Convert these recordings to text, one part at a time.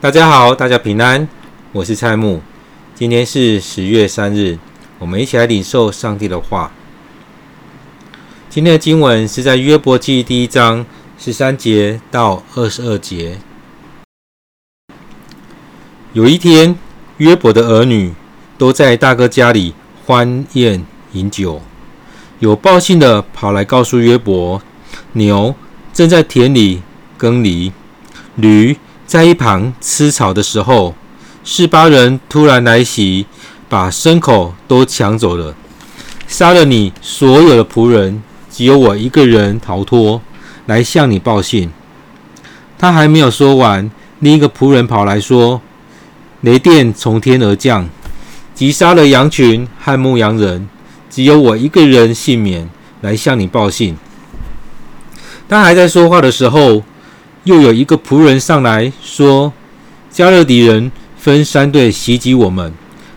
大家好，大家平安，我是蔡木。今天是十月三日，我们一起来领受上帝的话。今天的经文是在约伯记第一章十三节到二十二节。有一天，约伯的儿女都在大哥家里欢宴饮酒，有报信的跑来告诉约伯，牛正在田里耕犁，驴。在一旁吃草的时候，示巴人突然来袭，把牲口都抢走了，杀了你所有的仆人，只有我一个人逃脱，来向你报信。他还没有说完，另一个仆人跑来说：“雷电从天而降，击杀了羊群和牧羊人，只有我一个人幸免，来向你报信。”他还在说话的时候。又有一个仆人上来说：“迦勒底人分三队袭击我们，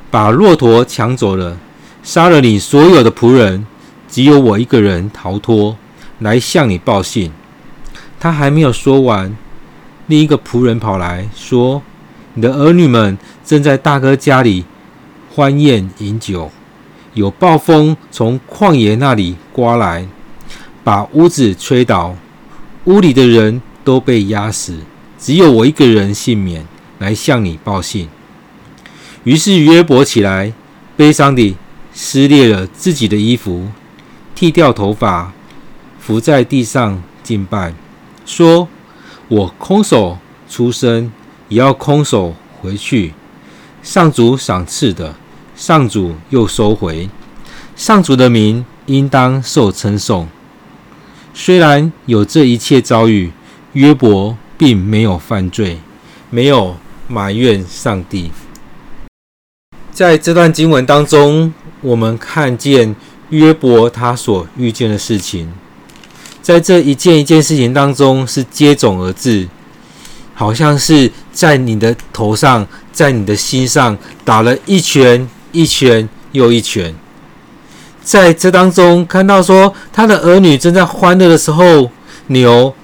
把骆驼抢走了，杀了你所有的仆人，只有我一个人逃脱，来向你报信。”他还没有说完，另一个仆人跑来说：“你的儿女们正在大哥家里欢宴饮酒，有暴风从旷野那里刮来，把屋子吹倒，屋里的人。”都被压死，只有我一个人幸免，来向你报信。于是约伯起来，悲伤地撕裂了自己的衣服，剃掉头发，伏在地上敬拜，说：“我空手出生，也要空手回去。上主赏赐的，上主又收回。上主的名应当受称颂。虽然有这一切遭遇。”约伯并没有犯罪，没有埋怨上帝。在这段经文当中，我们看见约伯他所遇见的事情，在这一件一件事情当中是接踵而至，好像是在你的头上，在你的心上打了一拳，一拳又一拳。在这当中看到说，他的儿女正在欢乐的时候，牛。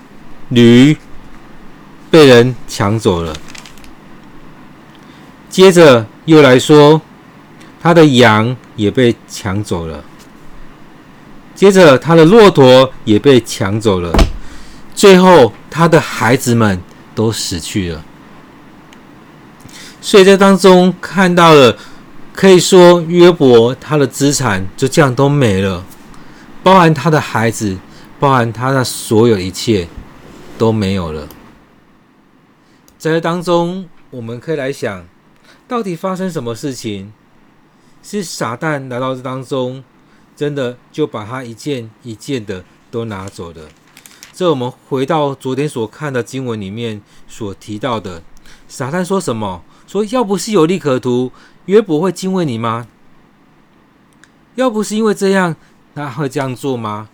驴被人抢走了，接着又来说，他的羊也被抢走了，接着他的骆驼也被抢走了，最后他的孩子们都死去了。所以在当中看到了，可以说约伯他的资产就这样都没了，包含他的孩子，包含他的所有一切。都没有了。在这当中，我们可以来想，到底发生什么事情？是撒旦来到这当中，真的就把他一件一件的都拿走了。这我们回到昨天所看的经文里面所提到的，撒旦说什么？说要不是有利可图，约伯会敬畏你吗？要不是因为这样，他会这样做吗？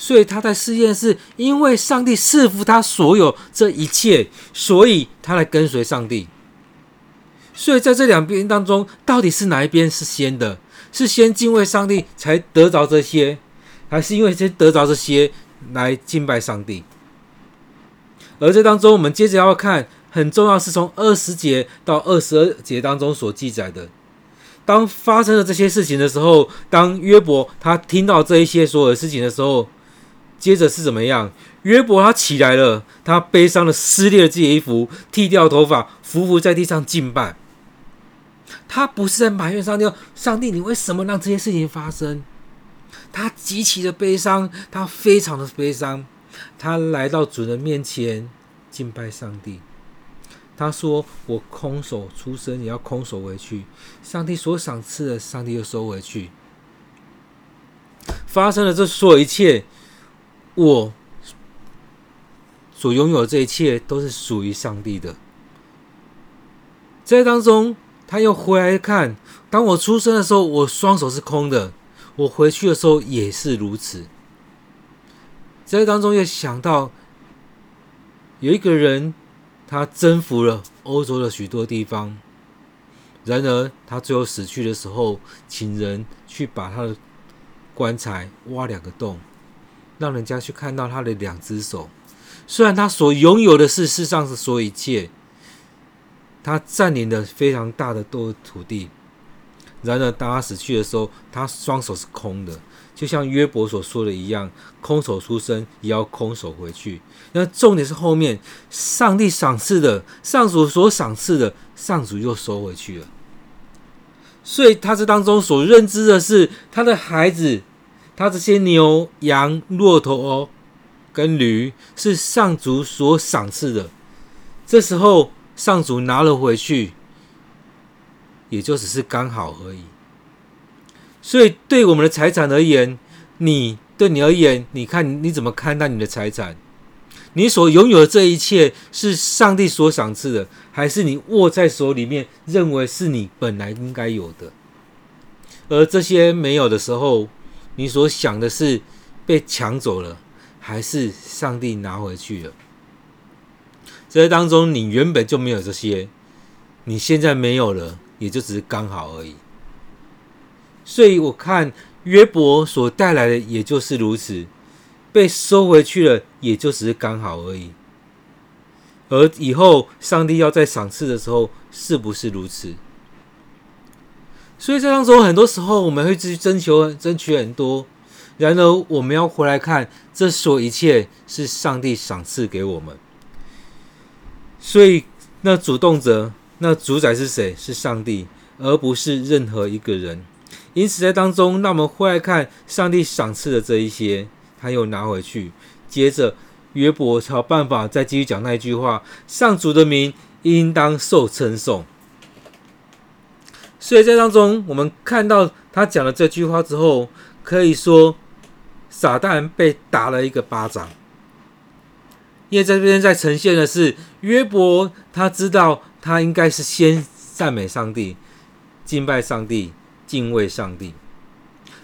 所以他在试验，是因为上帝赐福他所有这一切，所以他来跟随上帝。所以在这两边当中，到底是哪一边是先的？是先敬畏上帝才得着这些，还是因为先得着这些来敬拜上帝？而这当中，我们接着要看，很重要是从二十节到二十二节当中所记载的。当发生了这些事情的时候，当约伯他听到这一些所有事情的时候。接着是怎么样？约伯他起来了，他悲伤的撕裂了自己衣服，剃掉头发，伏伏在地上敬拜。他不是在埋怨上帝，上帝，你为什么让这些事情发生？他极其的悲伤，他非常的悲伤。他来到主人面前敬拜上帝。他说：“我空手出生，也要空手回去。上帝所赏赐的，上帝又收回去。”发生了这所有一切。我所拥有的这一切都是属于上帝的。在当中，他又回来看，当我出生的时候，我双手是空的；我回去的时候也是如此。在当中，又想到有一个人，他征服了欧洲的许多地方，然而他最后死去的时候，请人去把他的棺材挖两个洞。让人家去看到他的两只手，虽然他所拥有的是世上的所有一切，他占领了非常大的多土地。然而，当他死去的时候，他双手是空的，就像约伯所说的一样：“空手出生，也要空手回去。”那重点是后面，上帝赏赐的，上主所赏赐的，上主又收回去了。所以，他这当中所认知的是，他的孩子，他这些牛羊、骆驼跟驴，是上主所赏赐的。这时候，上主拿了回去。也就只是刚好而已。所以，对我们的财产而言，你对你而言，你看你怎么看待你的财产？你所拥有的这一切是上帝所赏赐的，还是你握在手里面，认为是你本来应该有的？而这些没有的时候，你所想的是被抢走了，还是上帝拿回去了？这当中，你原本就没有这些，你现在没有了。也就只是刚好而已，所以我看约伯所带来的也就是如此，被收回去了，也就只是刚好而已。而以后上帝要再赏赐的时候，是不是如此？所以这当中很多时候我们会去征求、争取很多，然而我们要回来看，这所一切是上帝赏赐给我们。所以那主动者。那主宰是谁？是上帝，而不是任何一个人。因此，在当中，那我们回来看上帝赏赐的这一些，他又拿回去。接着，约伯才有办法再继续讲那一句话：上主的名应当受称颂。所以在当中，我们看到他讲了这句话之后，可以说撒旦被打了一个巴掌。因为在这边在呈现的是约伯，他知道。他应该是先赞美上帝、敬拜上帝、敬畏上帝，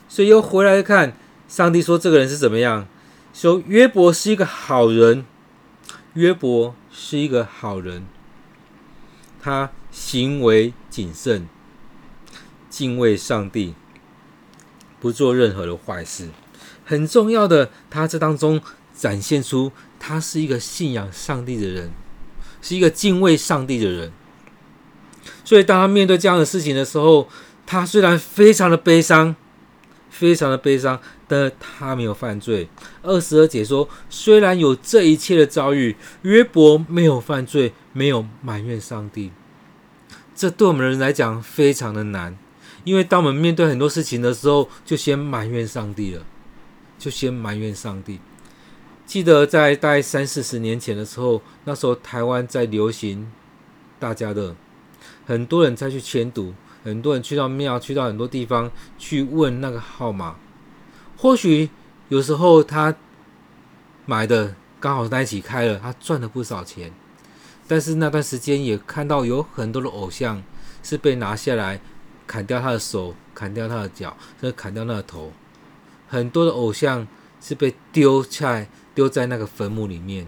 所以又回来看上帝说这个人是怎么样？说约伯是一个好人，约伯是一个好人，他行为谨慎，敬畏上帝，不做任何的坏事。很重要的，他这当中展现出他是一个信仰上帝的人。是一个敬畏上帝的人，所以当他面对这样的事情的时候，他虽然非常的悲伤，非常的悲伤，但他没有犯罪。二十二节说，虽然有这一切的遭遇，约伯没有犯罪，没有埋怨上帝。这对我们人来讲非常的难，因为当我们面对很多事情的时候，就先埋怨上帝了，就先埋怨上帝。记得在大概三四十年前的时候，那时候台湾在流行大家的，很多人再去签赌，很多人去到庙，去到很多地方去问那个号码。或许有时候他买的刚好在一起开了，他赚了不少钱。但是那段时间也看到有很多的偶像是被拿下来，砍掉他的手，砍掉他的脚，甚至砍掉他的头。很多的偶像是被丢在。丢在那个坟墓里面，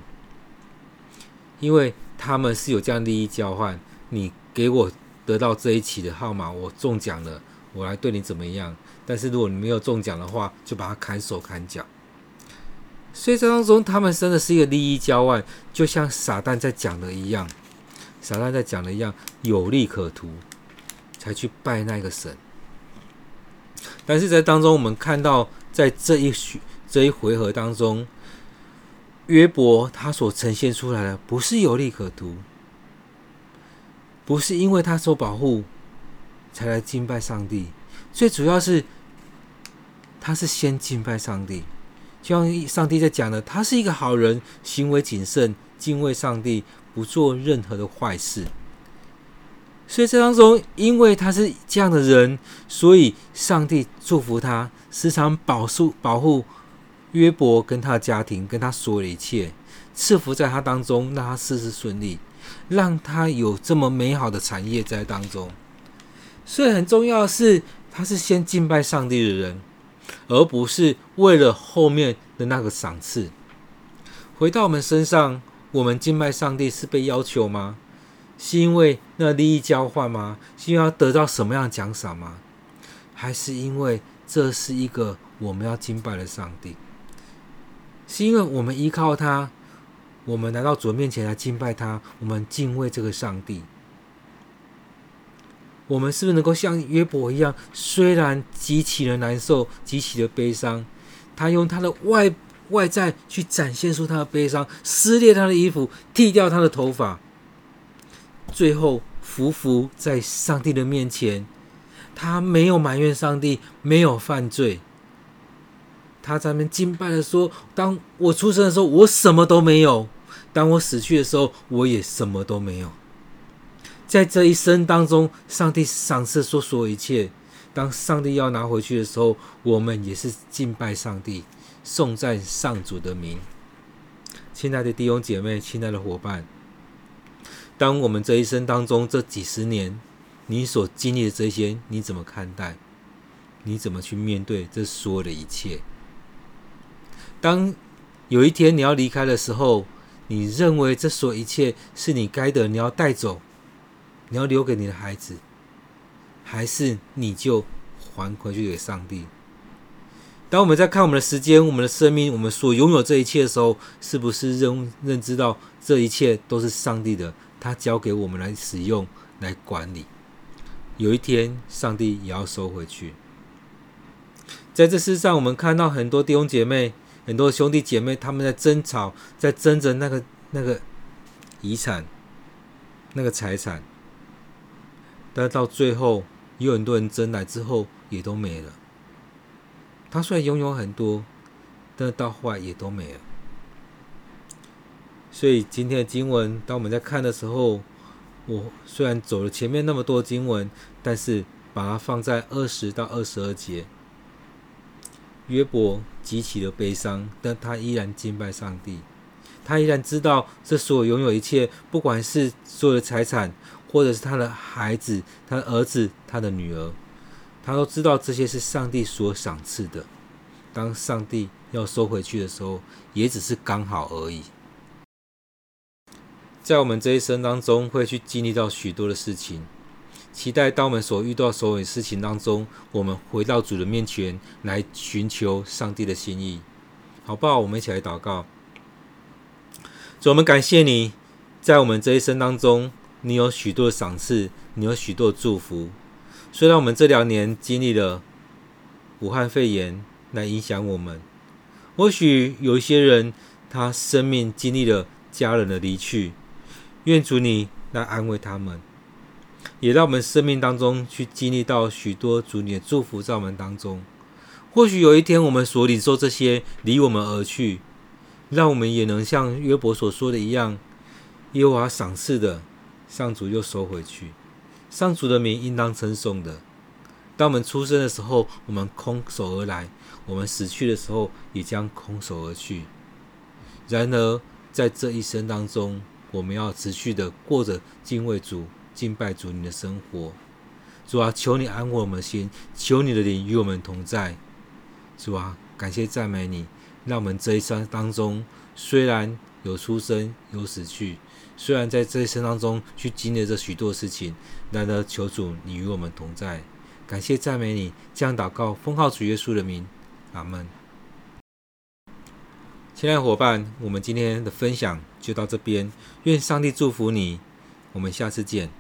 因为他们是有这样利益交换。你给我得到这一期的号码，我中奖了，我来对你怎么样？但是如果你没有中奖的话，就把他砍手砍脚。所以这当中，他们真的是一个利益交换，就像撒旦在讲的一样，撒旦在讲的一样，有利可图，才去拜那个神。但是在当中，我们看到在这一这一回合当中。约伯他所呈现出来的不是有利可图，不是因为他受保护才来敬拜上帝，最主要是他是先敬拜上帝，就像上帝在讲的，他是一个好人，行为谨慎，敬畏上帝，不做任何的坏事。所以这当中，因为他是这样的人，所以上帝祝福他，时常保护保护。约伯跟他的家庭，跟他所有的一切，赐福在他当中，让他事事顺利，让他有这么美好的产业在当中。所以很重要的是，他是先敬拜上帝的人，而不是为了后面的那个赏赐。回到我们身上，我们敬拜上帝是被要求吗？是因为那利益交换吗？是因为要得到什么样的奖赏吗？还是因为这是一个我们要敬拜的上帝？是因为我们依靠他，我们来到主面前来敬拜他，我们敬畏这个上帝，我们是不是能够像约伯一样？虽然极其的难受，极其的悲伤，他用他的外外在去展现出他的悲伤，撕裂他的衣服，剃掉他的头发，最后匍匐在上帝的面前。他没有埋怨上帝，没有犯罪。他在那边敬拜的说：“当我出生的时候，我什么都没有；当我死去的时候，我也什么都没有。”在这一生当中，上帝赏赐说所有一切。当上帝要拿回去的时候，我们也是敬拜上帝，颂赞上主的名。亲爱的弟兄姐妹，亲爱的伙伴，当我们这一生当中这几十年，你所经历的这些，你怎么看待？你怎么去面对这所有的一切？当有一天你要离开的时候，你认为这所有一切是你该得，你要带走？你要留给你的孩子，还是你就还回去给上帝？当我们在看我们的时间、我们的生命、我们所拥有这一切的时候，是不是认认知到这一切都是上帝的？他交给我们来使用、来管理。有一天，上帝也要收回去。在这世上，我们看到很多弟兄姐妹、很多兄弟姐妹，他们在争吵，在争着那个那个遗产、那个财产。但到最后，有很多人争来之后，也都没了。他虽然拥有很多，但到后来也都没了。所以今天的经文，当我们在看的时候，我虽然走了前面那么多经文，但是把它放在二十到二十二节，约伯极其的悲伤，但他依然敬拜上帝。他依然知道，这所拥有一切，不管是所有的财产。或者是他的孩子、他的儿子、他的女儿，他都知道这些是上帝所赏赐的。当上帝要收回去的时候，也只是刚好而已。在我们这一生当中，会去经历到许多的事情，期待当我们所遇到所有事情当中，我们回到主的面前来寻求上帝的心意，好不好？我们一起来祷告。主，我们感谢你，在我们这一生当中。你有许多的赏赐，你有许多的祝福。虽然我们这两年经历了武汉肺炎来影响我们，或许有一些人他生命经历了家人的离去，愿主你来安慰他们，也让我们生命当中去经历到许多主你的祝福在我们当中。或许有一天我们所领受这些离我们而去，让我们也能像约伯所说的一样，耶和华赏赐的。上主又收回去，上主的名应当称颂的。当我们出生的时候，我们空手而来；我们死去的时候，也将空手而去。然而，在这一生当中，我们要持续的过着敬畏主、敬拜主你的生活。主啊，求你安慰我们的心，求你的灵与我们同在。主啊，感谢赞美你，让我们这一生当中，虽然有出生，有死去。虽然在这一生当中去经历着许多事情，然而求主你与我们同在，感谢赞美你，这样祷告，封号主耶稣的名，阿门。亲爱的伙伴，我们今天的分享就到这边，愿上帝祝福你，我们下次见。